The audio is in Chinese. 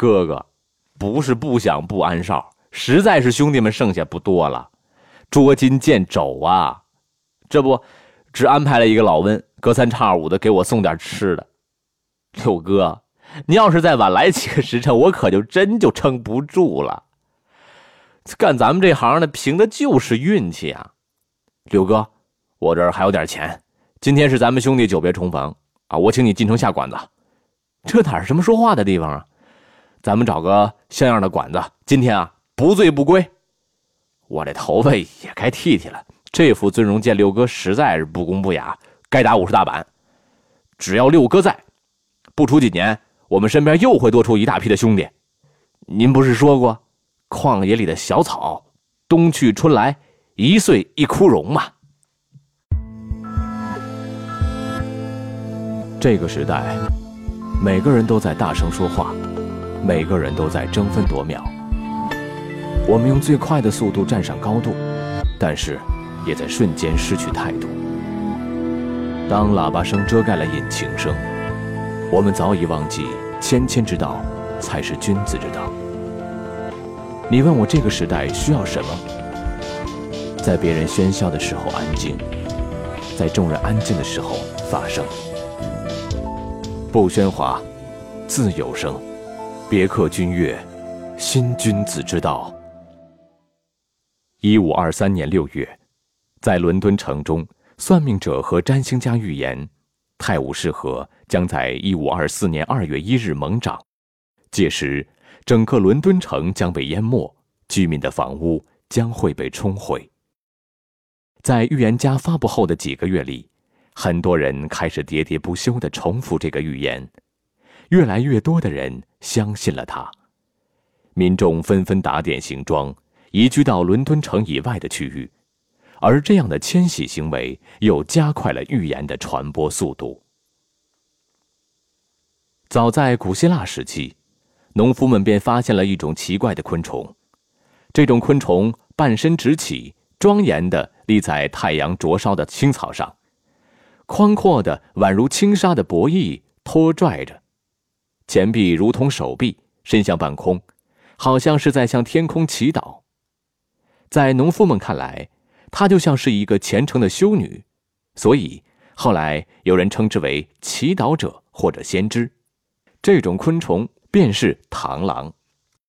哥哥，不是不想不安哨，实在是兄弟们剩下不多了，捉襟见肘啊！这不，只安排了一个老温，隔三差五的给我送点吃的。六哥，你要是再晚来几个时辰，我可就真就撑不住了。干咱们这行的，凭的就是运气啊！六哥，我这儿还有点钱，今天是咱们兄弟久别重逢啊，我请你进城下馆子。这哪是什么说话的地方啊？咱们找个像样的馆子，今天啊不醉不归。我这头发也该剃剃了，这副尊容见六哥实在是不公不雅，该打五十大板。只要六哥在，不出几年，我们身边又会多出一大批的兄弟。您不是说过？旷野里的小草，冬去春来，一岁一枯荣嘛。这个时代，每个人都在大声说话，每个人都在争分夺秒。我们用最快的速度站上高度，但是也在瞬间失去态度。当喇叭声遮盖了引擎声，我们早已忘记谦谦之道才是君子之道。你问我这个时代需要什么？在别人喧嚣的时候安静，在众人安静的时候发声。不喧哗，自有声。别克君越，新君子之道。一五二三年六月，在伦敦城中，算命者和占星家预言，泰晤士河将在一五二四年二月一日猛涨，届时。整个伦敦城将被淹没，居民的房屋将会被冲毁。在预言家发布后的几个月里，很多人开始喋喋不休地重复这个预言，越来越多的人相信了他。民众纷纷打点行装，移居到伦敦城以外的区域，而这样的迁徙行为又加快了预言的传播速度。早在古希腊时期。农夫们便发现了一种奇怪的昆虫，这种昆虫半身直起，庄严地立在太阳灼烧的青草上，宽阔的宛如轻纱的薄翼拖拽着，前臂如同手臂伸向半空，好像是在向天空祈祷。在农夫们看来，她就像是一个虔诚的修女，所以后来有人称之为祈祷者或者先知。这种昆虫。便是螳螂。